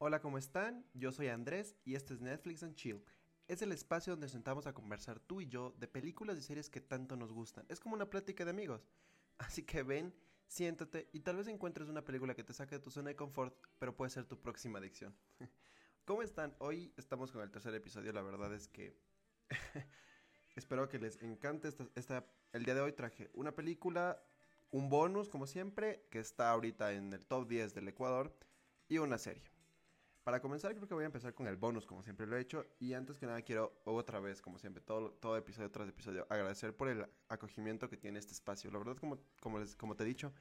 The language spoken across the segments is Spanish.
Hola, ¿cómo están? Yo soy Andrés y este es Netflix and Chill. Es el espacio donde sentamos a conversar tú y yo de películas y series que tanto nos gustan. Es como una plática de amigos. Así que ven, siéntate y tal vez encuentres una película que te saque de tu zona de confort, pero puede ser tu próxima adicción. ¿Cómo están? Hoy estamos con el tercer episodio, la verdad es que espero que les encante esta, El día de hoy traje una película, un bonus como siempre, que está ahorita en el top 10 del Ecuador, y una serie. Para comenzar, creo que voy a empezar con el bonus, como siempre lo he hecho. Y antes que nada, quiero otra vez, como siempre, todo, todo episodio tras episodio, agradecer por el acogimiento que tiene este espacio. La verdad, como, como, les, como te he dicho,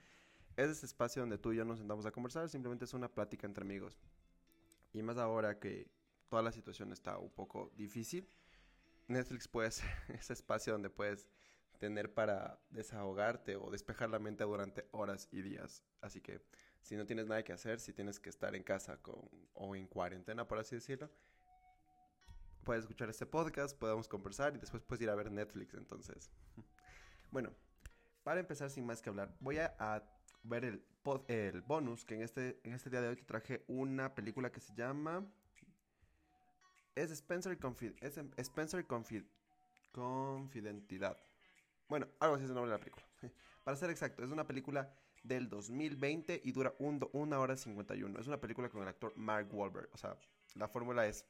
es ese espacio donde tú y yo nos sentamos a conversar. Simplemente es una plática entre amigos. Y más ahora que toda la situación está un poco difícil, Netflix puede ser ese espacio donde puedes tener para desahogarte o despejar la mente durante horas y días. Así que si no tienes nada que hacer, si tienes que estar en casa con, o en cuarentena, por así decirlo, puedes escuchar este podcast, podemos conversar y después puedes ir a ver Netflix. Entonces, bueno, para empezar sin más que hablar, voy a, ver el, el bonus que en este, en este día de hoy te traje una película que se llama... Es Spencer, Confid es Spencer Confid Confidentidad. Bueno, algo así es el nombre de la película. Para ser exacto, es una película del 2020 y dura 1 una hora 51. Es una película con el actor Mark Wahlberg. O sea, la fórmula es,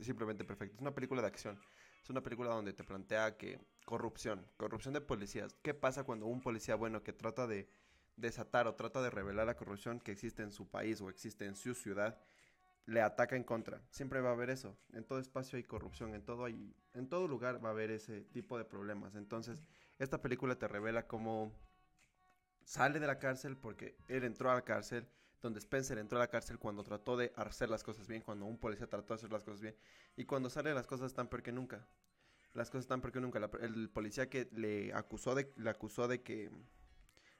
simplemente perfecta. Es una película de acción. Es una película donde te plantea que corrupción, corrupción de policías. ¿Qué pasa cuando un policía bueno que trata de desatar o trata de revelar la corrupción que existe en su país o existe en su ciudad le ataca en contra. Siempre va a haber eso. En todo espacio hay corrupción, en todo hay, en todo lugar va a haber ese tipo de problemas. Entonces, esta película te revela cómo sale de la cárcel porque él entró a la cárcel, donde Spencer entró a la cárcel cuando trató de hacer las cosas bien, cuando un policía trató de hacer las cosas bien, y cuando sale las cosas están peor que nunca. Las cosas están peor que nunca. el policía que le acusó de, le acusó de que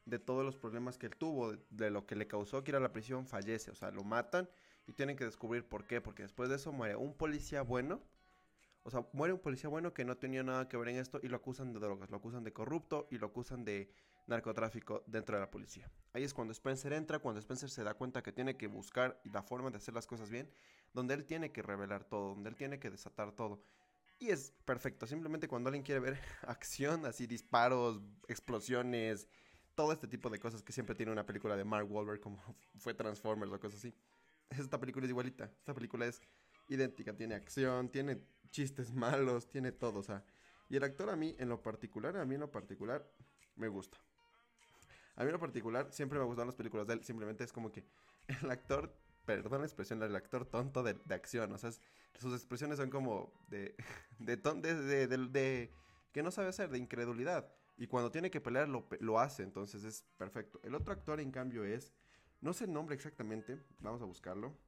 de todos los problemas que él tuvo, de, lo que le causó que ir a la prisión, fallece. O sea, lo matan y tienen que descubrir por qué. Porque después de eso muere un policía bueno. O sea, muere un policía bueno que no tenía nada que ver en esto y lo acusan de drogas, lo acusan de corrupto y lo acusan de narcotráfico dentro de la policía. Ahí es cuando Spencer entra, cuando Spencer se da cuenta que tiene que buscar la forma de hacer las cosas bien, donde él tiene que revelar todo, donde él tiene que desatar todo. Y es perfecto, simplemente cuando alguien quiere ver acción, así disparos, explosiones, todo este tipo de cosas que siempre tiene una película de Mark Wahlberg, como fue Transformers o cosas así. Esta película es igualita. Esta película es idéntica. Tiene acción, tiene chistes malos, tiene todo. O sea, y el actor a mí, en lo particular, a mí en lo particular, me gusta. A mí en lo particular, siempre me gustan las películas de él. Simplemente es como que el actor, perdón la expresión, el actor tonto de, acción. O sea, sus expresiones son como de, de, de, de, de que no sabe hacer, de incredulidad. Y cuando tiene que pelear lo, hace, entonces es perfecto. El otro actor, en cambio, es, no sé el nombre exactamente, vamos a buscarlo.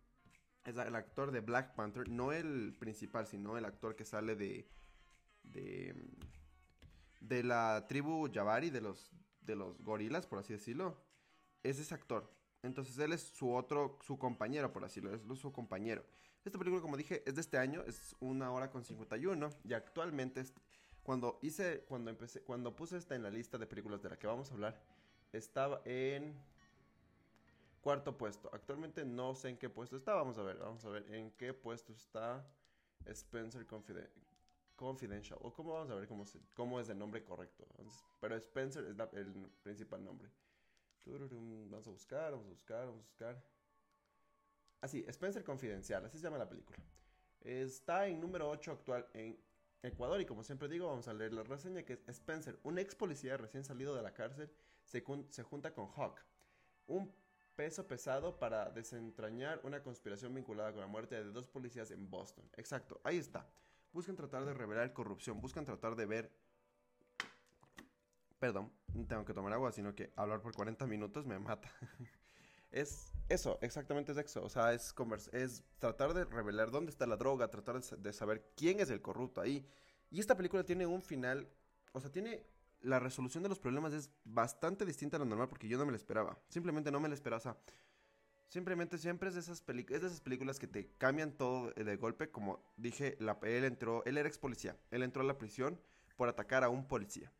Es el actor de Black Panther, no el principal, sino el actor que sale de, de, de la tribu Jabari, de los, de los gorilas, por así decirlo. Es ese actor. Entonces él es su otro, su compañero, por así decirlo, es su compañero. Esta película, como dije, es de este año, es una hora con 51 y actualmente cuando hice, cuando empecé, cuando puse esta en la lista de películas de la que vamos a hablar, estaba en cuarto puesto. Actualmente no sé en qué puesto está. Vamos a ver, vamos a ver en qué puesto está Spencer Confidential. O cómo vamos a ver cómo, cómo es el nombre correcto. pero Spencer es el principal nombre. Vamos a buscar, vamos a buscar, vamos a buscar. Así, Spencer Confidencial, así se llama la película. Está en número 8 actual en Ecuador y como siempre digo vamos a leer la reseña que es Spencer, un ex policía recién salido de la cárcel, se, se junta con Hawk, un peso pesado para desentrañar una conspiración vinculada con la muerte de dos policías en Boston. Exacto, ahí está. Buscan tratar de revelar corrupción, buscan tratar de ver... Perdón, tengo que tomar agua, sino que hablar por 40 minutos me mata. es eso, exactamente es eso. O sea, es, es tratar de revelar dónde está la droga, tratar de saber quién es el corrupto ahí. Y esta película tiene un final, o sea, tiene la resolución de los problemas es bastante distinta a lo normal porque yo no me la esperaba. Simplemente no me la esperaba. O sea, simplemente siempre es de esas, es de esas películas que te cambian todo de golpe. Como dije, la, él entró, él era ex policía. Él entró a la prisión por atacar a un policía.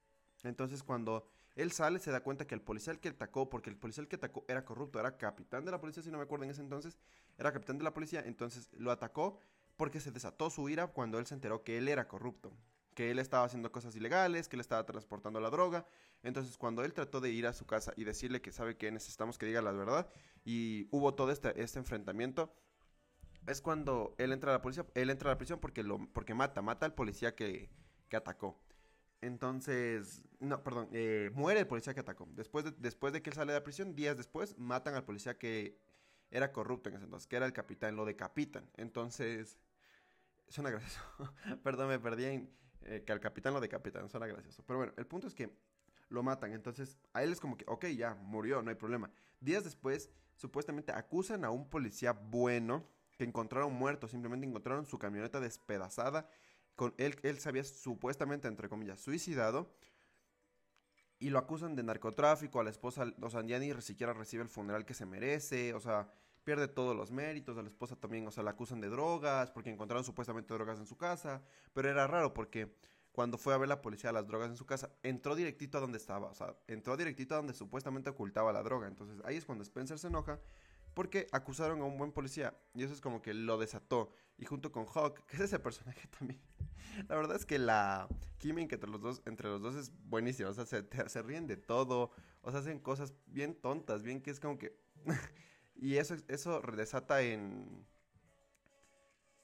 Entonces cuando Él sale, se da cuenta que el policía que atacó, porque el policía que atacó era corrupto, era capitán de la policía, si no me acuerdo en ese entonces, era capitán de la policía, entonces lo atacó porque se desató su ira cuando él se enteró que él era corrupto, que él estaba haciendo cosas ilegales, que él estaba transportando la droga. Entonces cuando él trató de ir a su casa y decirle que sabe que necesitamos que diga la verdad y hubo todo este, este enfrentamiento, es cuando él entra a la policía, él entra a la prisión porque lo porque mata, mata al policía que, que atacó. Entonces, no, perdón, eh, muere el policía que atacó. Después de, después de que él sale de la prisión, días después, matan al policía que era corrupto en ese entonces, que era el capitán, lo decapitan. Entonces, suena gracioso. perdón, me perdí en eh, que al capitán lo decapitan, suena gracioso. Pero bueno, el punto es que lo matan. Entonces, a él es como que, ok, ya, murió, no hay problema. Días después, supuestamente acusan a un policía bueno que encontraron muerto, simplemente encontraron su camioneta despedazada con él, él se había supuestamente, entre comillas, suicidado. Y lo acusan de narcotráfico, a la esposa, o sea, ya ni siquiera recibe el funeral que se merece, o sea, pierde todos los méritos, a la esposa también, o sea, la acusan de drogas, porque encontraron supuestamente drogas en su casa, pero era raro porque cuando fue a ver la policía las drogas en su casa, entró directito a donde estaba, o sea, entró directito a donde supuestamente ocultaba la droga, entonces ahí es cuando Spencer se enoja porque acusaron a un buen policía y eso es como que lo desató. Y junto con Hawk, que es ese personaje también. La verdad es que la química entre los dos, entre los dos es buenísima. O sea, se, se ríen de todo. O sea, hacen cosas bien tontas, bien que es como que... y eso, eso desata en...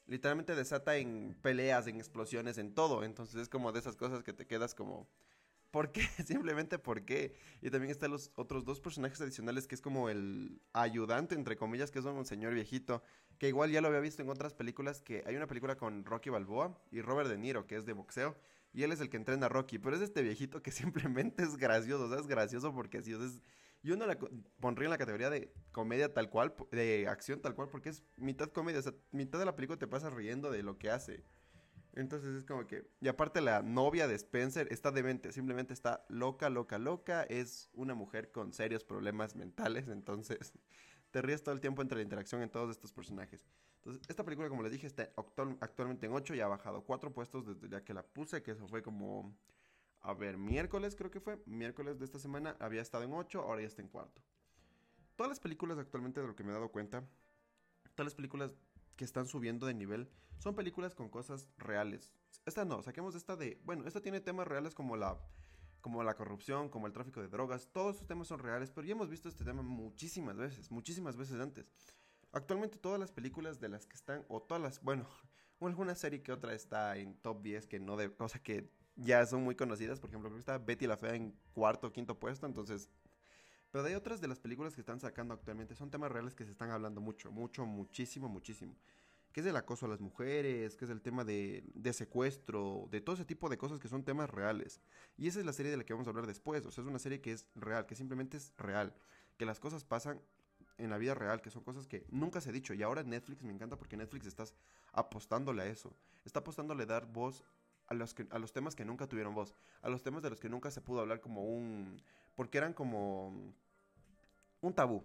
Literalmente desata en peleas, en explosiones, en todo. Entonces es como de esas cosas que te quedas como... ¿Por qué? Simplemente por qué. Y también están los otros dos personajes adicionales que es como el ayudante, entre comillas, que es un señor viejito, que igual ya lo había visto en otras películas, que hay una película con Rocky Balboa y Robert De Niro, que es de boxeo, y él es el que entrena a Rocky, pero es este viejito que simplemente es gracioso, o sea, es gracioso porque así es... Yo no la pondría en la categoría de comedia tal cual, de acción tal cual, porque es mitad comedia, o sea, mitad de la película te pasa riendo de lo que hace. Entonces es como que. Y aparte, la novia de Spencer está demente. Simplemente está loca, loca, loca. Es una mujer con serios problemas mentales. Entonces, te ríes todo el tiempo entre la interacción en todos estos personajes. Entonces, esta película, como les dije, está actualmente en 8 y ha bajado 4 puestos desde ya que la puse. Que eso fue como. A ver, miércoles creo que fue. Miércoles de esta semana había estado en 8, ahora ya está en cuarto. Todas las películas actualmente, de lo que me he dado cuenta, todas las películas que están subiendo de nivel son películas con cosas reales. Esta no, saquemos esta de, bueno, esta tiene temas reales como la como la corrupción, como el tráfico de drogas, todos esos temas son reales, pero ya hemos visto este tema muchísimas veces, muchísimas veces antes. Actualmente todas las películas de las que están, o todas las, bueno, alguna serie que otra está en top 10 que no de, o sea que ya son muy conocidas, por ejemplo, creo que está Betty la Fea en cuarto o quinto puesto, entonces pero hay otras de las películas que están sacando actualmente, son temas reales que se están hablando mucho, mucho, muchísimo, muchísimo. Que es el acoso a las mujeres, que es el tema de, de, secuestro, de todo ese tipo de cosas que son temas reales. Y esa es la serie de la que vamos a hablar después. O sea, es una serie que es real, que simplemente es real. Que las cosas pasan en la vida real, que son cosas que nunca se ha dicho. Y ahora Netflix me encanta porque Netflix estás apostándole a eso. Está apostándole a dar voz a los, que, a los temas que nunca tuvieron voz. A los temas de los que nunca se pudo hablar como un porque eran como un tabú,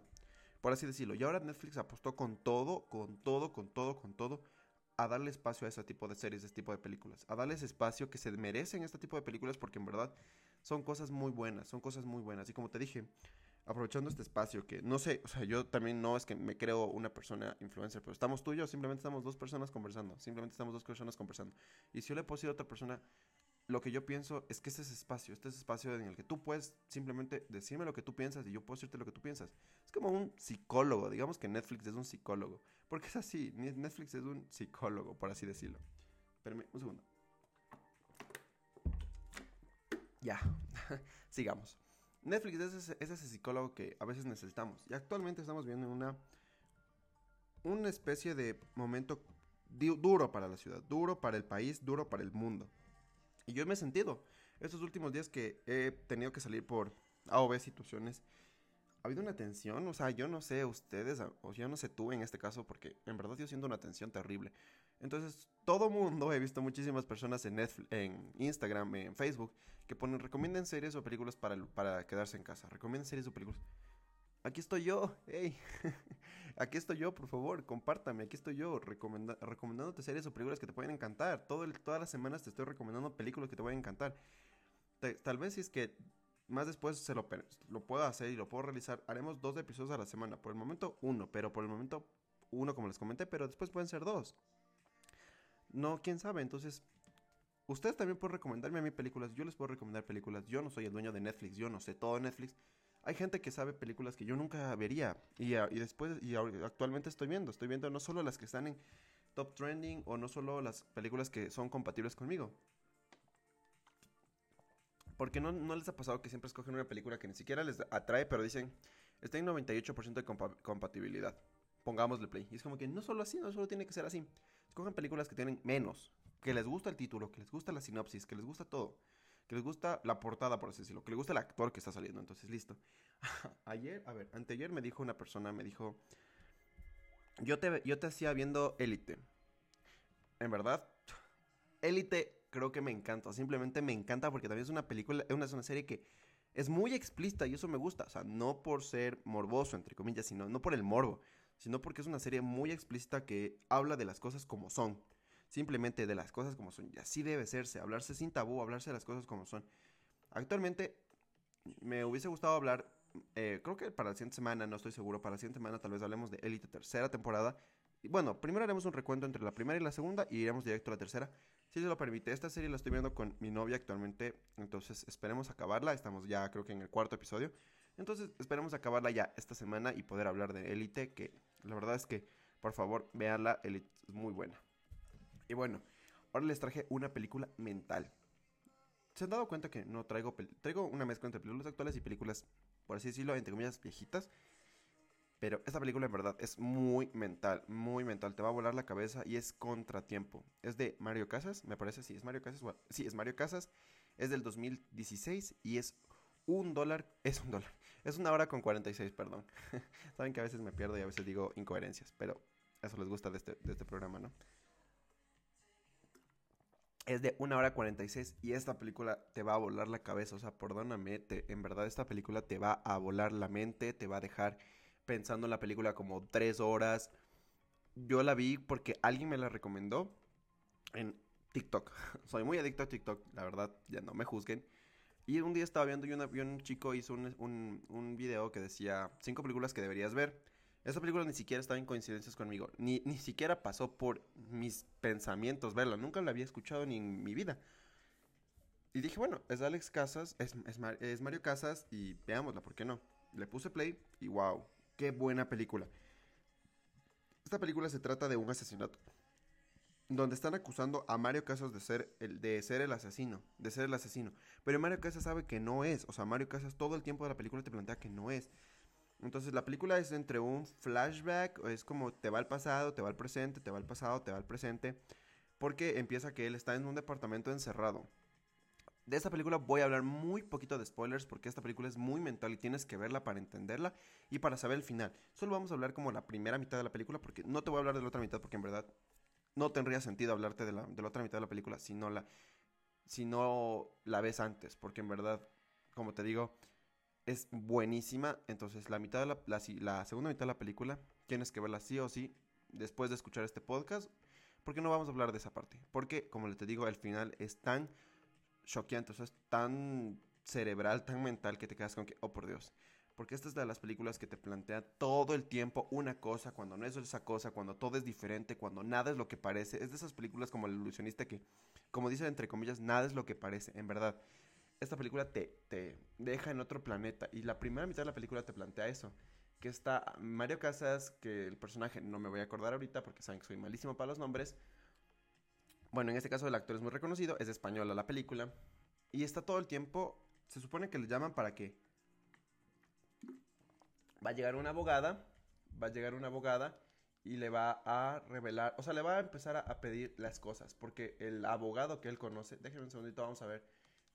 por así decirlo. Y ahora Netflix apostó con todo, con todo, con todo, con todo, a darle espacio a ese tipo de series, a este tipo de películas, a darles espacio que se merecen este tipo de películas porque en verdad son cosas muy buenas, son cosas muy buenas. Y como te dije, aprovechando este espacio que no sé, o sea, yo también no es que me creo una persona influencer, pero estamos tú y yo, simplemente estamos dos personas conversando, simplemente estamos dos personas conversando. Y si yo le puedo decir a otra persona, lo que yo pienso es que este es espacio, este es espacio en el que tú puedes simplemente decirme lo que tú piensas y yo puedo decirte lo que tú piensas. Es como un psicólogo, digamos que Netflix es un psicólogo. Porque es así, Netflix es un psicólogo, por así decirlo. Espérame un segundo. Ya, sigamos. Netflix es ese, es ese, psicólogo que a veces necesitamos. Y actualmente estamos viendo una, una especie de momento duro para la ciudad, duro para el país, duro para el mundo. Y yo me he sentido. Estos últimos días que he tenido que salir por A o situaciones, ha habido una tensión. O sea, yo no sé ustedes, o yo no sé tú en este caso, porque en verdad yo siento una tensión terrible. Entonces, todo mundo, he visto muchísimas personas en, Netflix, en Instagram, en Facebook, que ponen, recomienden series o películas para, para quedarse en casa. Recomienden series o películas aquí estoy yo, hey, aquí estoy yo, por favor, compártame, aquí estoy yo, recomendándote series o películas que te pueden encantar. Todo todas las semanas te estoy recomendando películas que te pueden encantar. tal vez si es que más después se lo, lo puedo hacer y lo puedo realizar. Haremos dos episodios a la semana. Por el momento, uno. Pero por el momento, uno, como les comenté. Pero después pueden ser dos. No, quién sabe. Entonces, ustedes también pueden recomendarme a mí películas. Yo les puedo recomendar películas. Yo no soy el dueño de Netflix. Yo no sé todo Netflix. Hay gente que sabe películas que yo nunca vería. Y, y después, y actualmente estoy viendo. Estoy viendo no solo las que están en top trending o no solo las películas que son compatibles conmigo. Porque no, no les ha pasado que siempre escogen una película que ni siquiera les atrae, pero dicen, está en 98% de compatibilidad. Pongámosle play. Y es como que no solo así, no solo tiene que ser así. Escogen películas que tienen menos, que les gusta el título, que les gusta la sinopsis, que les gusta todo. Que les gusta la portada, por así decirlo. Que les gusta el actor que está saliendo. Entonces, listo. Ayer, a ver, anteayer me dijo una persona, me dijo, yo te, yo te hacía viendo Élite. En verdad, Élite creo que me encanta. Simplemente me encanta porque también es una película, es una, es una serie que es muy explícita y eso me gusta. O sea, no por ser morboso, entre comillas, sino no por el morbo, sino porque es una serie muy explícita que habla de las cosas como son. Simplemente de las cosas como son. Y así debe serse, hablarse sin tabú, hablarse de las cosas como son. Actualmente me hubiese gustado hablar, eh, creo que para la siguiente semana, no estoy seguro, para la siguiente semana tal vez hablemos de Elite tercera temporada. Y bueno, primero haremos un recuento entre la primera y la segunda y iremos directo a la tercera. Si se lo permite, esta serie la estoy viendo con mi novia actualmente, entonces esperemos acabarla, estamos ya creo que en el cuarto episodio, entonces esperemos acabarla ya esta semana y poder hablar de Elite, que la verdad es que por favor veanla, es muy buena. Y bueno, ahora les traje una película mental. ¿Se han dado cuenta que no traigo, traigo una mezcla entre películas actuales y películas, por así decirlo, entre comillas, viejitas? Pero esta película en verdad es muy mental, muy mental. Te va a volar la cabeza y es contratiempo. Es de Mario Casas, me parece. Sí, es Mario Casas. sí, es Mario Casas. Es del 2016 y es un dólar. Es un dólar. Es una hora con 46, perdón. Saben que a veces me pierdo y a veces digo incoherencias. Pero eso les gusta de este, este programa, ¿no? Es de una hora 46 y esta película te va a volar la cabeza. O sea, perdóname, en verdad esta película te va a volar la mente, te va a dejar pensando en la película como tres horas. Yo la vi porque alguien me la recomendó en TikTok. Soy muy adicto a TikTok, la verdad, ya no me juzguen. Y un día estaba viendo y, un chico hizo un, video que decía cinco películas que deberías ver. Esa película ni siquiera estaba en coincidencias conmigo. Ni, ni siquiera pasó por mis pensamientos verla. Nunca la había escuchado ni en mi vida. Y dije, bueno, es Alex Casas, es, es, es Mario Casas y veámosla, ¿por qué no? Le puse play y wow, Qué buena película. Esta película se trata de un asesinato. Donde están acusando a Mario Casas de ser, el, de ser el asesino. De ser el asesino. Pero Mario Casas sabe que no es. O sea, Mario Casas todo el tiempo de la película te plantea que no es. Entonces la película es entre un flashback. Es como te va al pasado, te va al presente, te va al pasado, te va al presente. Porque empieza que él está en un departamento encerrado. De esta película voy a hablar muy poquito de spoilers porque esta película es muy mental y tienes que verla para entenderla y para saber el final. Solo vamos a hablar como la primera mitad de la película porque no te voy a hablar de la otra mitad porque en verdad no tendría sentido hablarte de la, otra mitad de la película si no la, si no la ves antes porque en verdad, como te digo, es buenísima. Entonces la mitad de la, la, la segunda mitad de la película tienes que verla sí o sí después de escuchar este podcast porque no vamos a hablar de esa parte. Porque, como te digo, el final es tan choqueante, o sea, es tan cerebral, tan mental que te quedas con que, oh por Dios. Porque esta es de las películas que te plantea todo el tiempo una cosa, cuando no es esa cosa, cuando todo es diferente, cuando nada es lo que parece. Es de esas películas como El ilusionista que, como dicen entre comillas, nada es lo que parece, en verdad. Esta película te, te deja en otro planeta y la primera mitad de la película te plantea eso. Que está Mario Casas, que el personaje no me voy a acordar ahorita porque saben que soy malísimo para los nombres, bueno, en este caso el actor es muy reconocido, es española la película. Y está todo el tiempo, se supone que le llaman para que va a llegar una abogada, va a llegar una abogada y le va a revelar, o sea, le va a empezar a, pedir las cosas, porque el abogado que él conoce, déjenme un segundito, vamos a ver,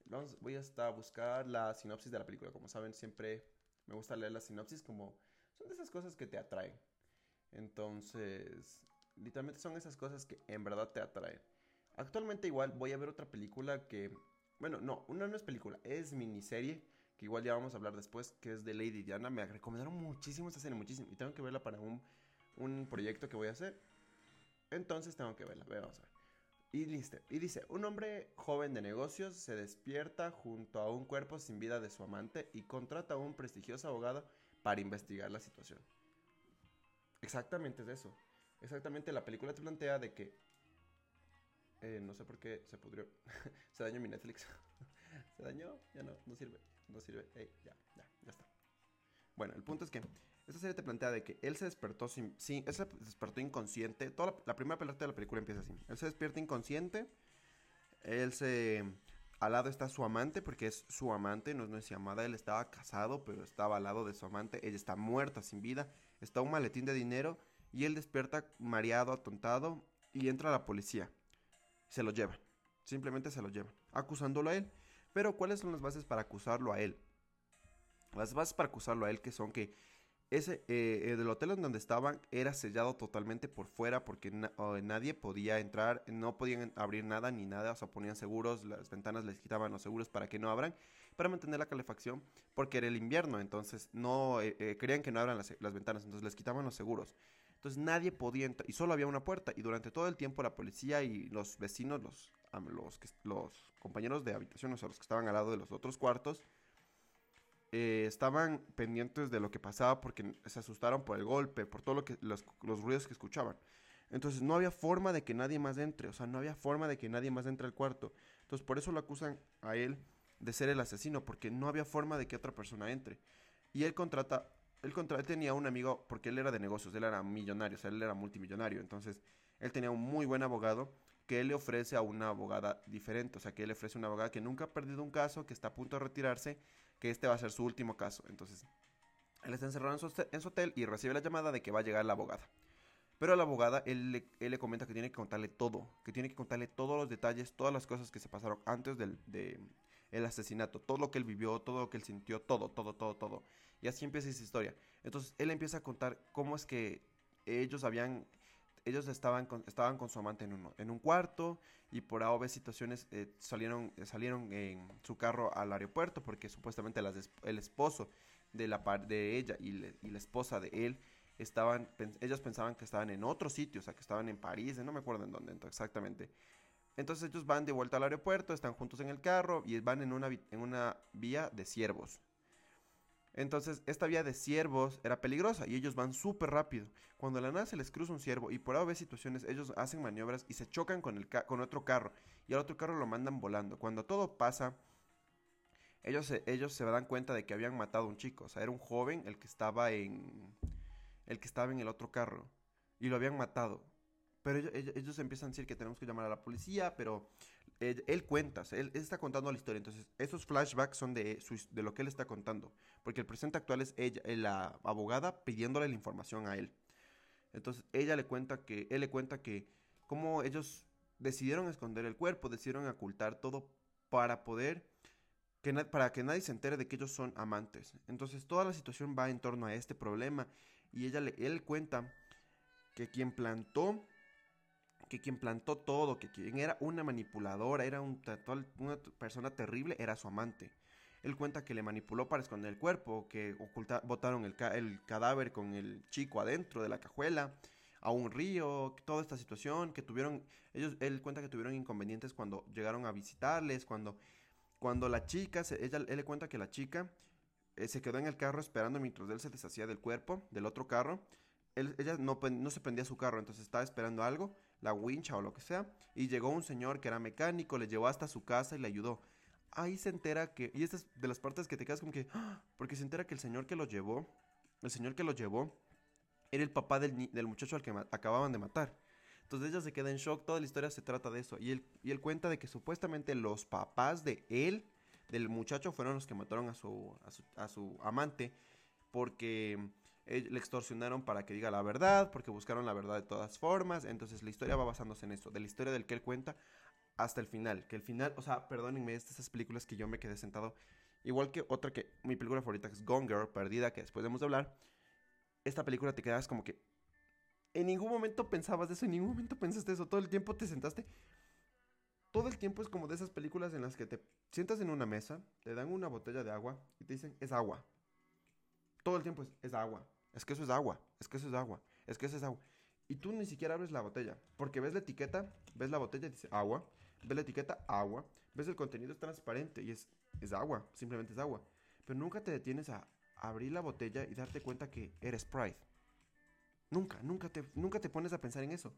vamos, voy hasta a buscar la sinopsis de la película, como saben, siempre me gusta leer la sinopsis, como son de esas cosas que te atraen. Entonces, literalmente son esas cosas que en verdad te atraen. Actualmente igual voy a ver otra película que... Bueno, no, una no es película, es miniserie, que igual ya vamos a hablar después, que es de Lady Diana. Me recomendaron muchísimo esta serie, muchísimo. Y tengo que verla para un, un proyecto que voy a hacer. Entonces tengo que verla, vamos a ver. Y dice, y dice, un hombre joven de negocios se despierta junto a un cuerpo sin vida de su amante y contrata a un prestigioso abogado para investigar la situación. Exactamente es eso. Exactamente la película te plantea de que... eh, no sé por qué se pudrió. se dañó mi Netflix. se dañó, ya no, no sirve. No sirve. Ey, ya, ya, ya está. Bueno, el punto es que esta serie te plantea de que él se despertó sin, sí, él se despertó inconsciente. Toda la, primera parte de la película empieza así. Él se despierta inconsciente. Él se al lado está su amante, porque es su amante, no es nuestra amada. Él estaba casado, pero estaba al lado de su amante. Ella está muerta, sin vida. Está un maletín de dinero. Y él despierta mareado, atontado. Y entra la policía. Se lo llevan. Simplemente se lo llevan. Acusándolo a él. Pero ¿cuáles son las bases para acusarlo a él? Las bases para acusarlo a él que son que ese eh, el hotel en donde estaban era sellado totalmente por fuera porque na nadie podía entrar, no podían abrir nada ni nada, o sea, ponían seguros, las ventanas les quitaban los seguros para que no abran, para mantener la calefacción, porque era el invierno, entonces no eh, eh, querían que no abran las, las, ventanas, entonces les quitaban los seguros. Entonces nadie podía entrar y solo había una puerta y durante todo el tiempo la policía y los vecinos, los, los, compañeros de habitación, o sea, los que estaban al lado de los otros cuartos, eh, estaban pendientes de lo que pasaba porque se asustaron por el golpe, por todo lo que los, los, ruidos que escuchaban. Entonces no había forma de que nadie más entre, o sea, no había forma de que nadie más entre al cuarto. Entonces por eso lo acusan a él de ser el asesino, porque no había forma de que otra persona entre. Y él contrata, él, contra, él tenía un amigo, porque él era de negocios, él era millonario, o sea, él era multimillonario. Entonces él tenía un muy buen abogado que él le ofrece a una abogada diferente, o sea, que él le ofrece una abogada que nunca ha perdido un caso, que está a punto de retirarse que este va a ser su último caso. Entonces, él está encerrado en su, en su hotel y recibe la llamada de que va a llegar la abogada. Pero a la abogada, él le, él le, comenta que tiene que contarle todo, que tiene que contarle todos los detalles, todas las cosas que se pasaron antes del de, el asesinato, todo lo que él vivió, todo lo que él sintió, todo, todo, todo, todo. Y así empieza esa historia. Entonces, él empieza a contar cómo es que ellos habían ellos estaban con, estaban con su amante en, uno, en un cuarto y por A situaciones eh, salieron, salieron en su carro al aeropuerto porque supuestamente las, el esposo de, la, de ella y, la esposa de él estaban, ellos pensaban que estaban en otro sitio, o sea, que estaban en París, no me acuerdo en dónde exactamente. Entonces ellos van de vuelta al aeropuerto, están juntos en el carro y van en una, en una vía de siervos. Entonces, esta vía de ciervos era peligrosa y ellos van súper rápido. Cuando a la nada se les cruza un ciervo y por A situaciones, ellos hacen maniobras y se chocan con, el con otro carro y al otro carro lo mandan volando. Cuando todo pasa, ellos se, ellos se dan cuenta de que habían matado a un chico. O sea, era un joven el que estaba en. el que estaba en el otro carro. Y lo habían matado. Pero ellos, ellos, empiezan a decir que tenemos que llamar a la policía, pero él, cuenta, él, está contando la historia. Entonces, esos flashbacks son de, de lo que él está contando. Porque el presente actual es ella, la abogada pidiéndole la información a él. Entonces, ella le cuenta que, él le cuenta que cómo ellos decidieron esconder el cuerpo, decidieron ocultar todo para poder, que para que nadie se entere de que ellos son amantes. Entonces, toda la situación va en torno a este problema. Y ella le, él cuenta que quien plantó que quien plantó todo, que quien era una manipuladora, era un, una persona terrible, era su amante. Él cuenta que le manipuló para esconder el cuerpo, que oculta, botaron el, el, cadáver con el chico adentro de la cajuela a un río, toda esta situación, que tuvieron, ellos, él cuenta que tuvieron inconvenientes cuando llegaron a visitarles, cuando, cuando la chica, ella, él le cuenta que la chica eh, se quedó en el carro esperando mientras él se deshacía del cuerpo, del otro carro, ella no, no se prendía su carro, entonces estaba esperando algo, la wincha o lo que sea, y llegó un señor que era mecánico, le llevó hasta su casa y le ayudó. Ahí se entera que, y esta es de las partes que te quedas como que, ¡ah! porque se entera que el señor que lo llevó, el señor que lo llevó, era el papá del, del muchacho al que acababan de matar. Entonces ella se queda en shock, toda la historia se trata de eso. Y él, y él cuenta de que supuestamente los papás de él, del muchacho, fueron los que mataron a su, a su, a su amante, porque le extorsionaron para que diga la verdad, porque buscaron la verdad de todas formas. Entonces la historia va basándose en eso, de la historia del que él cuenta hasta el final. Que el final, o sea, perdónenme, es de esas películas que yo me quedé sentado. Igual que otra que mi película favorita que es Gone Girl, Perdida, que después debemos de hablar. Esta película te quedas como que. En ningún momento pensabas de eso, en ningún momento pensaste eso. Todo el tiempo te sentaste. Todo el tiempo es como de esas películas en las que te sientas en una mesa, te dan una botella de agua y te dicen, es agua. Todo el tiempo es agua, es que eso es agua, es que eso es agua, es que eso es agua. Y tú ni siquiera abres la botella. Porque ves la etiqueta, ves la botella y dice agua. Ves la etiqueta, agua. Ves el contenido es transparente y es, es agua. Simplemente es agua. Pero nunca te detienes a abrir la botella y darte cuenta que eres Pride. Nunca, nunca te, nunca te pones a pensar en eso.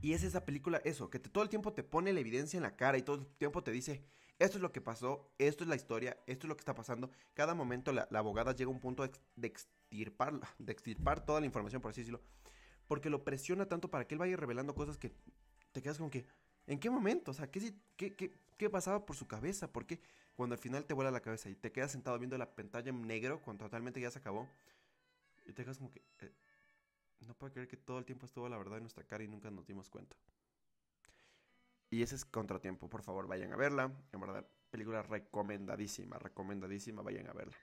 Y es esa película, eso, que todo el tiempo te pone la evidencia en la cara y todo el tiempo te dice, esto es lo que pasó, esto es la historia, esto es lo que está pasando. Cada momento la, abogada llega a un punto de, de, extirpar, de extirpar toda la información, por así decirlo, porque lo presiona tanto para que él vaya revelando cosas que te quedas como que, ¿en qué momento? O sea, ¿qué, qué, qué, pasaba por su cabeza? ¿Por qué cuando al final te vuela la cabeza y te quedas sentado viendo la pantalla en negro cuando totalmente ya se acabó? Y te quedas como que, eh, no puedo creer que todo el tiempo estuvo la verdad en nuestra cara y nunca nos dimos cuenta. Y ese es Contratiempo, por favor, vayan a verla. En verdad, película recomendadísima, recomendadísima, vayan a verla.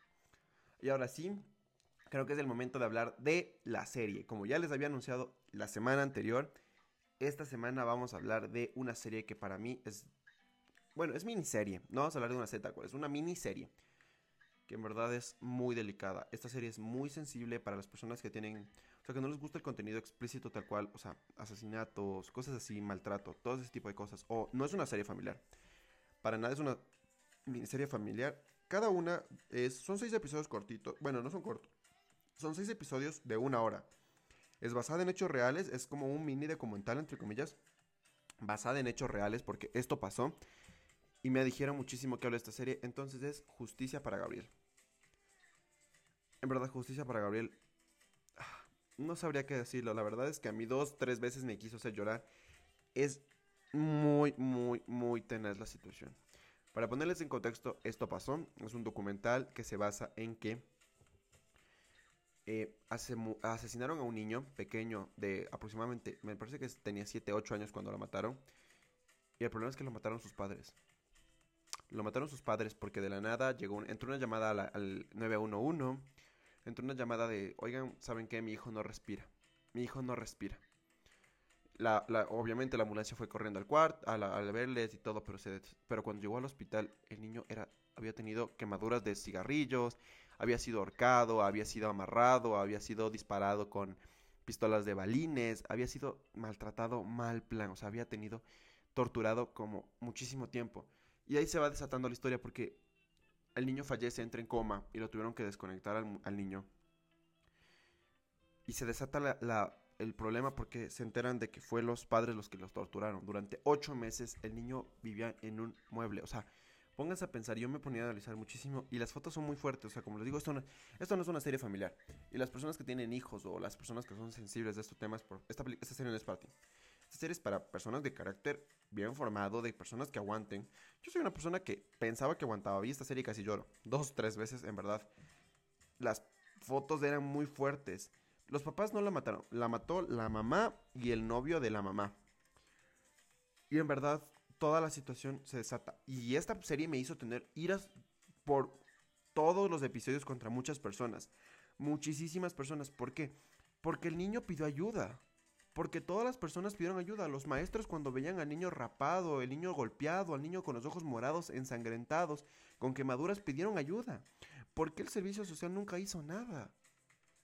Y ahora sí, creo que es el momento de hablar de la serie. Como ya les había anunciado la semana anterior, esta semana vamos a hablar de una serie que para mí es... Bueno, es miniserie. No vamos a hablar de una Z, es una miniserie. En verdad es muy delicada. Esta serie es muy sensible para las personas que tienen o sea, que no les gusta el contenido explícito tal cual, o sea, asesinatos, cosas así, maltrato, todo ese tipo de cosas. O no es una serie familiar. Para nada es una miniserie familiar. Cada una es, son seis episodios cortitos. Bueno, no son cortos. Son seis episodios de una hora. Es basada en hechos reales, es como un mini documental, entre comillas. Basada en hechos reales, porque esto pasó. Y me dijeron muchísimo que habla esta serie. Entonces es Justicia para Gabriel. En verdad, Justicia para Gabriel no sabría qué decirlo. La verdad es que a mí dos, tres veces me quiso hacer llorar. Es muy, muy, muy tenaz la situación. Para ponerles en contexto, esto pasó. Es un documental que se basa en que eh, asesinaron a un niño pequeño de aproximadamente, me parece que tenía 7, 8 años cuando lo mataron. Y el problema es que lo mataron sus padres. Lo mataron sus padres porque de la nada llegó entró una llamada al 911 entró una llamada de, oigan, ¿saben qué? Mi hijo no respira. Mi hijo no respira. La, obviamente la ambulancia fue corriendo al cuarto, al, verles y todo, pero, se, pero cuando llegó al hospital, el niño era, había tenido quemaduras de cigarrillos, había sido ahorcado, había sido amarrado, había sido disparado con pistolas de balines, había sido maltratado mal plan, o sea, había tenido torturado como muchísimo tiempo. Y ahí se va desatando la historia porque el niño fallece, entra en coma y lo tuvieron que desconectar al, niño. Y se desata el problema porque se enteran de que fue los padres los que los torturaron. Durante ocho meses el niño vivía en un mueble. O sea, pónganse a pensar, yo me ponía a analizar muchísimo y las fotos son muy fuertes. O sea, como les digo, esto no, esto no es una serie familiar. Y las personas que tienen hijos o las personas que son sensibles de estos temas, por, esta, esta serie no es para ti. Esta es para personas de carácter bien formado, de personas que aguanten. Yo soy una persona que pensaba que aguantaba. Vi esta serie casi lloro. Dos, tres veces, en verdad. Las fotos eran muy fuertes. Los papás no la mataron. La mató la mamá y el novio de la mamá. Y en verdad, toda la situación se desata. Y esta serie me hizo tener iras por todos los episodios contra muchas personas. Muchísimas personas. ¿Por qué? Porque el niño pidió ayuda. Porque todas las personas pidieron ayuda. Los maestros cuando veían al niño rapado, el niño golpeado, al niño con los ojos morados, ensangrentados, con quemaduras, pidieron ayuda. ¿Por qué el servicio social nunca hizo nada?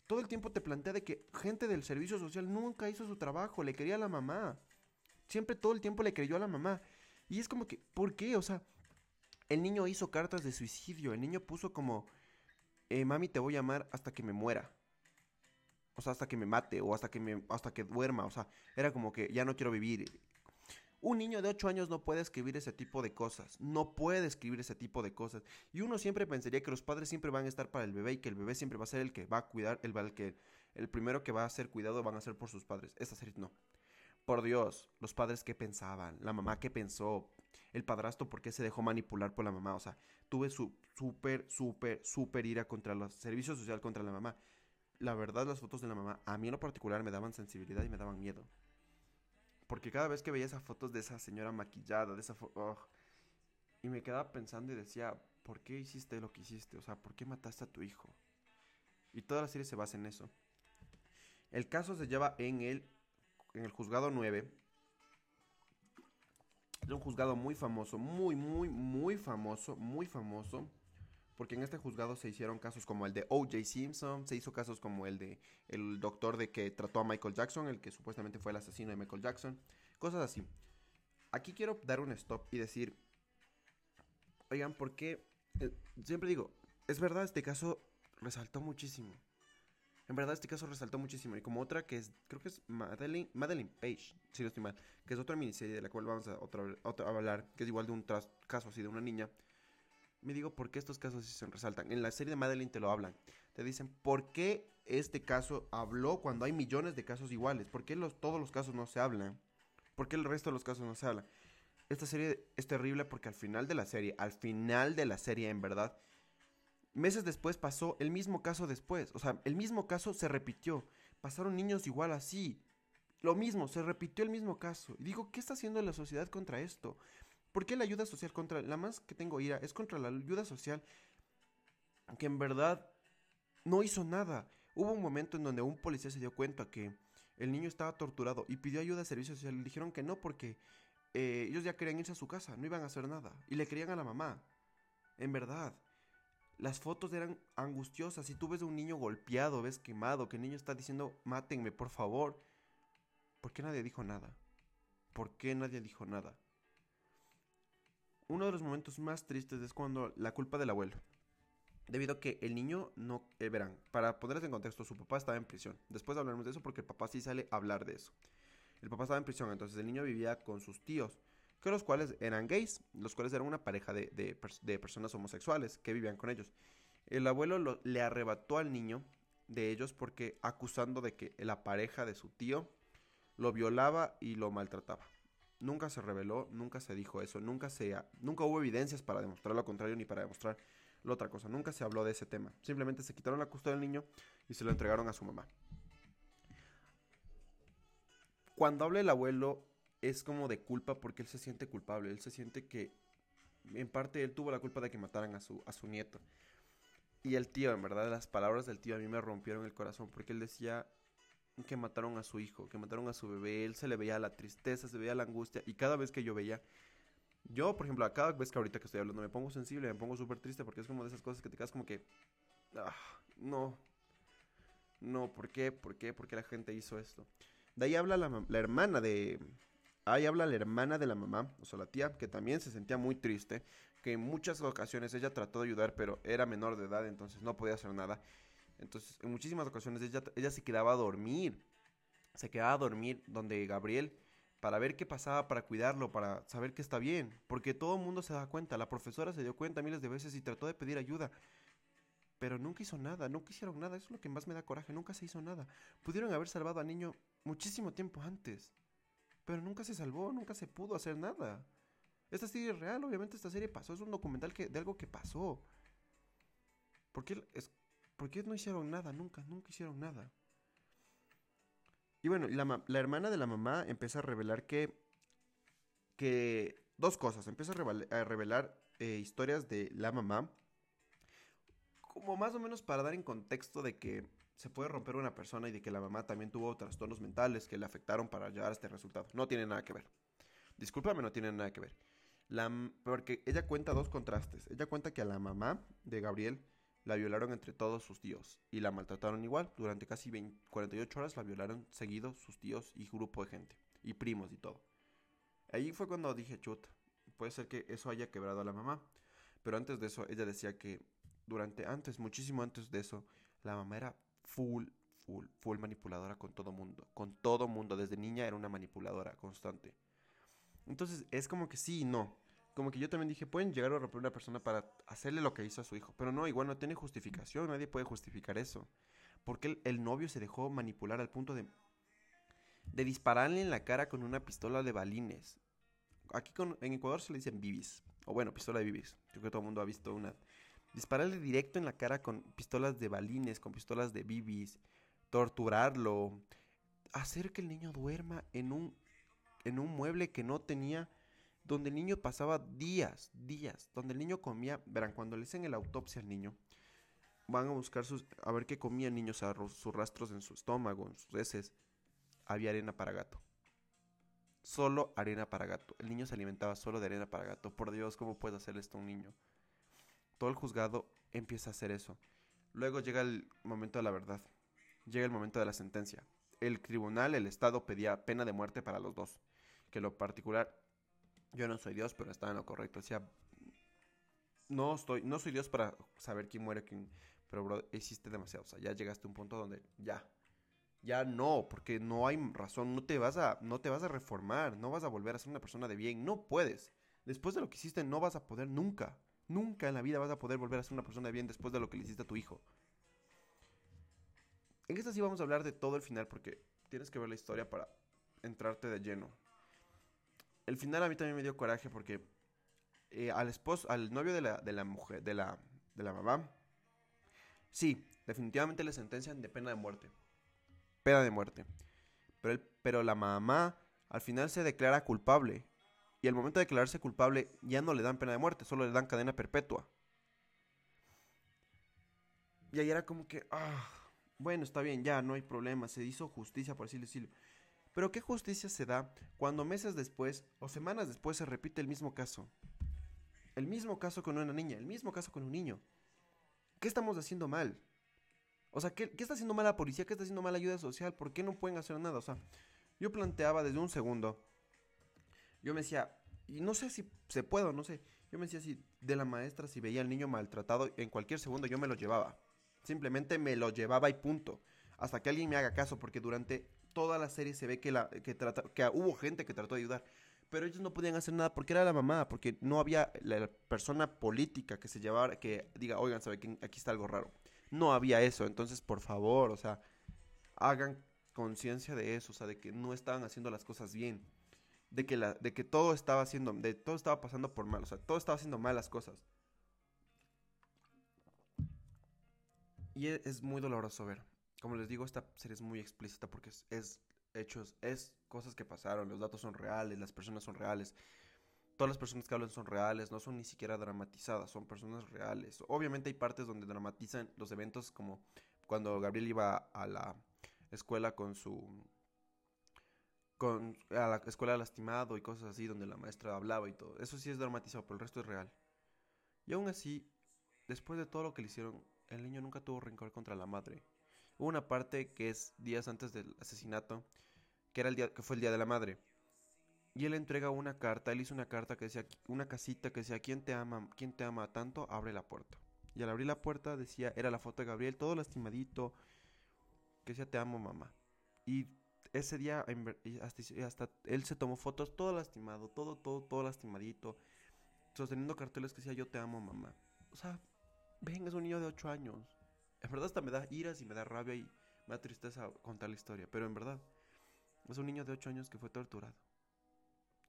Todo el tiempo te plantea de que gente del servicio social nunca hizo su trabajo, le quería a la mamá. Siempre todo el tiempo le creyó a la mamá. Y es como que, ¿por qué? O sea, el niño hizo cartas de suicidio, el niño puso como, eh, mami te voy a amar hasta que me muera o sea, hasta que me mate o hasta que me hasta que duerma, o sea, era como que ya no quiero vivir. Un niño de 8 años no puede escribir ese tipo de cosas, no puede escribir ese tipo de cosas. Y uno siempre pensaría que los padres siempre van a estar para el bebé y que el bebé siempre va a ser el que va a cuidar, el, el que el primero que va a ser cuidado van a ser por sus padres. Esta serie no. Por Dios, los padres qué pensaban, la mamá qué pensó, el padrastro por qué se dejó manipular por la mamá, o sea, tuve su súper, súper, súper ira contra los servicios social contra la mamá la verdad las fotos de la mamá a mí en lo particular me daban sensibilidad y me daban miedo. Porque cada vez que veía esas fotos de esa señora maquillada, de esa foto... y me quedaba pensando y decía, ¿por qué hiciste lo que hiciste? O sea, ¿por qué mataste a tu hijo? Y toda la serie se basa en eso. El caso se lleva en el, en el juzgado 9. Es un juzgado muy famoso, muy, muy, muy famoso, muy famoso porque en este juzgado se hicieron casos como el de O.J. Simpson, se hizo casos como el de el doctor de que trató a Michael Jackson, el que supuestamente fue el asesino de Michael Jackson, cosas así. Aquí quiero dar un stop y decir, oigan, ¿por qué? Eh, siempre digo, es verdad, este caso resaltó muchísimo. En verdad, este caso resaltó muchísimo. Y como otra que es, creo que es Madeline, Madeline Page, si no estoy mal, que es otra miniserie de la cual vamos a, otra, a hablar, que es igual de un caso así de una niña. Me digo, ¿por qué estos casos se resaltan? En la serie de Madeline te lo hablan. Te dicen, ¿por qué este caso habló cuando hay millones de casos iguales? ¿Por qué los, todos los casos no se hablan? ¿Por qué el resto de los casos no se hablan? Esta serie es terrible porque al final de la serie, al final de la serie en verdad, Meses después pasó el mismo caso después. O sea, el mismo caso se repitió. Pasaron niños igual así. Lo mismo, se repitió el mismo caso. Y digo, ¿qué está haciendo la sociedad contra esto? ¿Por qué la ayuda social contra... La más que tengo ira es contra la ayuda social que en verdad no hizo nada. Hubo un momento en donde un policía se dio cuenta que el niño estaba torturado y pidió ayuda a servicio social. Le dijeron que no porque eh, ellos ya querían irse a su casa, no iban a hacer nada. Y le querían a la mamá. En verdad. Las fotos eran angustiosas. Si tú ves a un niño golpeado, ves quemado, que el niño está diciendo, mátenme, por favor. ¿Por qué nadie dijo nada? ¿Por qué nadie dijo nada? Uno de los momentos más tristes es cuando la culpa del abuelo. Debido a que el niño no... Eh, verán, para ponerles en contexto, su papá estaba en prisión. Después hablaremos de eso porque el papá sí sale a hablar de eso. El papá estaba en prisión, entonces el niño vivía con sus tíos que los cuales eran gays, los cuales eran una pareja de, personas homosexuales que vivían con ellos. El abuelo le arrebató al niño de ellos porque acusando de que la pareja de su tío lo violaba y lo maltrataba. Nunca se reveló, nunca se dijo eso, nunca se nunca hubo evidencias para demostrar lo contrario ni para demostrar la otra cosa. Nunca se habló de ese tema. Simplemente se quitaron la custodia del niño y se lo entregaron a su mamá. Cuando habla el abuelo es como de culpa porque él se siente culpable. Él se siente que en parte él tuvo la culpa de que mataran a su, a su nieto. Y el tío, en verdad, las palabras del tío a mí me rompieron el corazón porque él decía que mataron a su hijo, que mataron a su bebé. Él se le veía la tristeza, se veía la angustia. Y cada vez que yo veía, yo, por ejemplo, a cada vez que ahorita que estoy hablando me pongo sensible, me pongo súper triste porque es como de esas cosas que te quedas como que, ah, no, no, ¿por qué? ¿Por qué? ¿Por qué la gente hizo esto? De ahí habla la, la hermana de, Ahí habla la hermana de la mamá, o sea, la tía, que también se sentía muy triste, que en muchas ocasiones ella trató de ayudar, pero era menor de edad, entonces no podía hacer nada. Entonces, en muchísimas ocasiones ella, se quedaba a dormir, se quedaba a dormir donde Gabriel, para ver qué pasaba, para cuidarlo, para saber que está bien, porque todo el mundo se da cuenta, la profesora se dio cuenta miles de veces y trató de pedir ayuda. Pero nunca hizo nada, nunca hicieron nada, eso es lo que más me da coraje, nunca se hizo nada. Pudieron haber salvado al niño muchísimo tiempo antes. Pero nunca se salvó, nunca se pudo hacer nada. Esta serie es real, obviamente esta serie pasó, es un documental que, de algo que pasó. ¿Por qué, es, ¿Por qué no hicieron nada? Nunca, nunca hicieron nada. Y bueno, la, la hermana de la mamá empieza a revelar que... Que... Dos cosas. Empieza a revelar, eh, historias de la mamá. Como más o menos para dar en contexto de que se puede romper una persona y de que la mamá también tuvo trastornos mentales que le afectaron para llegar a este resultado. No tiene nada que ver. Discúlpame, no tiene nada que ver. La, porque ella cuenta dos contrastes. Ella cuenta que a la mamá de Gabriel la violaron entre todos sus tíos y la maltrataron igual. Durante casi 48 horas la violaron seguidos sus tíos y grupo de gente, y primos y todo. Ahí fue cuando dije, chut, puede ser que eso haya quebrado a la mamá. Pero antes de eso, ella decía que durante, antes, muchísimo antes de eso, la mamá era full, full, full manipuladora con todo mundo. Con todo mundo. Desde niña era una manipuladora constante. Entonces es como que sí y no. Como que yo también dije, pueden llegar a romper una persona para hacerle lo que hizo a su hijo. Pero no, igual no tiene justificación. Nadie puede justificar eso. Porque el, novio se dejó manipular al punto de, de dispararle en la cara con una pistola de balines. Aquí en Ecuador se le dicen bibis. O bueno, pistola de bibis. Creo que todo el mundo ha visto una dispararle directo en la cara con pistolas de balines, con pistolas de bibis, torturarlo, hacer que el niño duerma en un, en un mueble que no tenía, donde el niño pasaba días, días, donde el niño comía, verán, cuando le hacen el autopsia al niño, van a buscar sus, a ver qué comía el niño, o sus rastros en su estómago, en sus heces, había arena para gato. Solo arena para gato. El niño se alimentaba solo de arena para gato. Por Dios, ¿cómo puede hacer esto un niño? todo el juzgado empieza a hacer eso. Luego llega el momento de la verdad. Llega el momento de la sentencia. El tribunal, el Estado pedía pena de muerte para los dos. Que lo particular, yo no soy Dios, pero estaba en lo correcto. Decía, no, estoy, no soy Dios para saber quién muere, quién... Pero, bro, hiciste demasiado. O sea, ya llegaste a un punto donde ya. Ya no, porque no hay razón. No te vas a, no te vas a reformar. No vas a volver a ser una persona de bien. No puedes. Después de lo que hiciste, no vas a poder nunca. Nunca en la vida vas a poder volver a ser una persona de bien después de lo que le hiciste a tu hijo. En esta sí vamos a hablar de todo el final porque tienes que ver la historia para entrarte de lleno. El final a mí también me dio coraje porque eh, al esposo, al novio de la, de la mujer, de la, de la mamá, sí, definitivamente le sentencian de pena de muerte. Pena de muerte. Pero, el, pero la mamá al final se declara culpable y al momento de declararse culpable ya no le dan pena de muerte, solo le dan cadena perpetua. Y ahí era como que, ah, bueno, está bien, ya, no hay problema, se hizo justicia, por así decirlo. Pero ¿qué justicia se da cuando meses después o semanas después se repite el mismo caso? El mismo caso con una niña, el mismo caso con un niño. ¿Qué estamos haciendo mal? O sea, ¿qué, ¿qué, está haciendo mal la policía? ¿Qué está haciendo mal la ayuda social? ¿Por qué no pueden hacer nada? O sea, yo planteaba desde un segundo yo me decía, y no sé si se puede o no sé, yo me decía si de la maestra, si veía al niño maltratado, en cualquier segundo yo me lo llevaba. Simplemente me lo llevaba y punto. Hasta que alguien me haga caso, porque durante toda la serie se ve que, la, que, trata, que hubo gente que trató de ayudar. Pero ellos no podían hacer nada porque era la mamá, porque no había la persona política que se llevara, que diga, oigan, ¿sabe que aquí está algo raro? No había eso, entonces por favor, o sea, hagan conciencia de eso, o sea, de que no estaban haciendo las cosas bien de que, la, de que todo estaba haciendo, de todo estaba pasando por mal, o sea, todo estaba haciendo malas cosas. Y e, es, muy doloroso ver. Como les digo, esta serie es muy explícita porque es, es hechos, es cosas que pasaron, los datos son reales, las personas son reales. Todas las personas que hablan son reales, no son ni siquiera dramatizadas, son personas reales. Obviamente hay partes donde dramatizan los eventos como cuando Gabriel iba a la escuela con su con, a la escuela lastimado y cosas así, donde la maestra hablaba y todo. Eso sí es dramatizado, pero el resto es real. Y aún así, después de todo lo que le hicieron, el niño nunca tuvo rencor contra la madre. Hubo una parte que es días antes del asesinato, que, era el día, que fue el día de la madre. Y él entrega una carta, él hizo una carta que decía, una casita que decía, ¿quién te ama, quién te ama tanto? Abre la puerta. Y al abrir la puerta decía, era la foto de Gabriel, todo lastimadito, que decía, te amo mamá. Y ese día hasta, él se tomó fotos todo lastimado, todo, todo, todo lastimadito, sosteniendo carteles que decía yo te amo mamá. O sea, ven, es un niño de 8 años. En verdad hasta me da iras y me da rabia y me da tristeza contar la historia, pero en verdad es un niño de 8 años que fue torturado.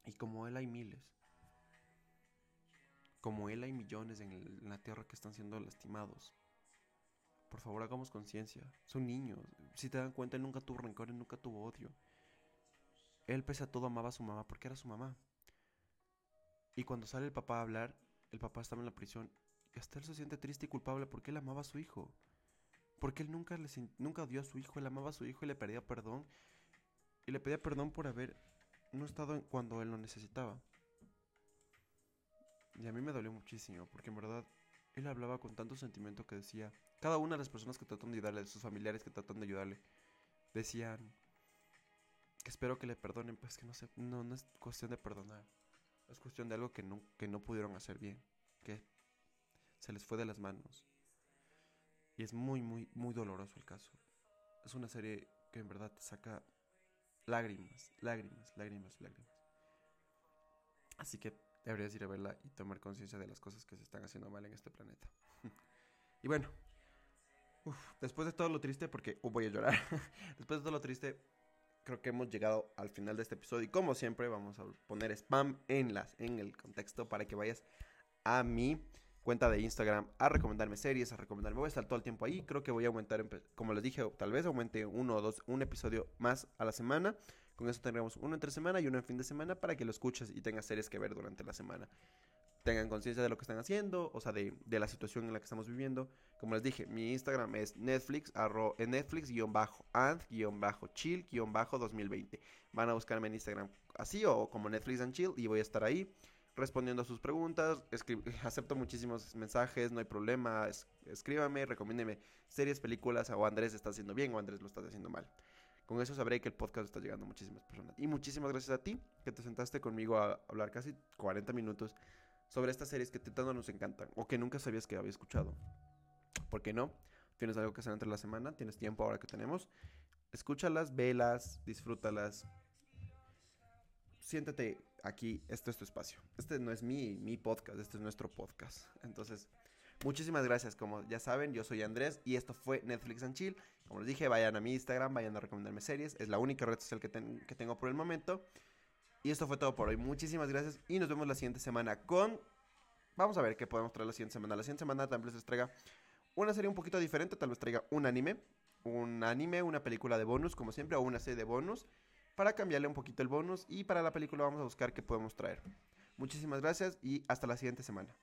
Y como él hay miles. Como él hay millones en la tierra que están siendo lastimados. Por favor, hagamos conciencia. Son niños. Si te dan cuenta, él nunca tuvo rencor, él nunca tuvo odio. Él, pese a todo, amaba a su mamá porque era su mamá. Y cuando sale el papá a hablar, el papá estaba en la prisión. Y hasta él se siente triste y culpable porque él amaba a su hijo. Porque él nunca, le, nunca odió a su hijo, él amaba a su hijo y le pedía perdón. Y le pedía perdón por haber no estado cuando él lo necesitaba. Y a mí me dolió muchísimo, porque en verdad él hablaba con tanto sentimiento que decía, cada una de las personas que tratan de ayudarle, de sus familiares que tratan de ayudarle, decían que espero que le perdonen, pues que no, sé, no, no es cuestión de perdonar, es cuestión de algo que no, que no pudieron hacer bien, que se les fue de las manos. Y es muy, muy, muy doloroso el caso. Es una serie que en verdad te saca lágrimas, lágrimas, lágrimas, lágrimas. Así que deberías ir a verla y tomar conciencia de las cosas que se están haciendo mal en este planeta. y bueno, después de todo lo triste, porque voy a llorar, después de todo lo triste, creo que hemos llegado al final de este episodio y como siempre vamos a poner spam en, las, en el contexto para que vayas a mi cuenta de Instagram a recomendarme series, a recomendarme, voy a estar todo el tiempo ahí, creo que voy a aumentar, como les dije, tal vez aumente uno o dos, un episodio más a la semana con eso tendremos uno entre semana y uno en fin de semana para que lo escuches y tengas series que ver durante la semana. Tengan conciencia de lo que están haciendo, o sea, de, la situación en la que estamos viviendo. Como les dije, mi Instagram es Netflix, arro, Netflix-and-chill-2020. Van a buscarme en Instagram así o como Netflix and Chill y voy a estar ahí. Respondiendo a sus preguntas. acepto muchísimos mensajes, no hay problema. escríbame, recomiéndeme series, películas, o Andrés está haciendo bien o Andrés lo está haciendo mal. Con eso sabré que el podcast está llegando a muchísimas personas. Y muchísimas gracias a ti que te sentaste conmigo a hablar casi 40 minutos sobre estas series que tanto nos encantan o que nunca sabías que había escuchado. ¿Por qué no? Tienes algo que hacer entre la semana, tienes tiempo ahora que tenemos. Escúchalas, velas, disfrútalas. Siéntate aquí, este es tu espacio. Este no es mi, mi podcast, este es nuestro podcast. Entonces, Muchísimas gracias, como ya saben, yo soy Andrés y esto fue Netflix and Chill. Como les dije, vayan a mi Instagram, vayan a recomendarme series, es la única red social que, que tengo por el momento. Y esto fue todo por hoy. Muchísimas gracias y nos vemos la siguiente semana con... Vamos a ver qué podemos traer la siguiente semana. La siguiente semana vez les traiga una serie un poquito diferente, tal vez traiga un anime, un anime, una película de bonus, como siempre, o una serie de bonus, para cambiarle un poquito el bonus y para la película vamos a buscar qué podemos traer. Muchísimas gracias y hasta la siguiente semana.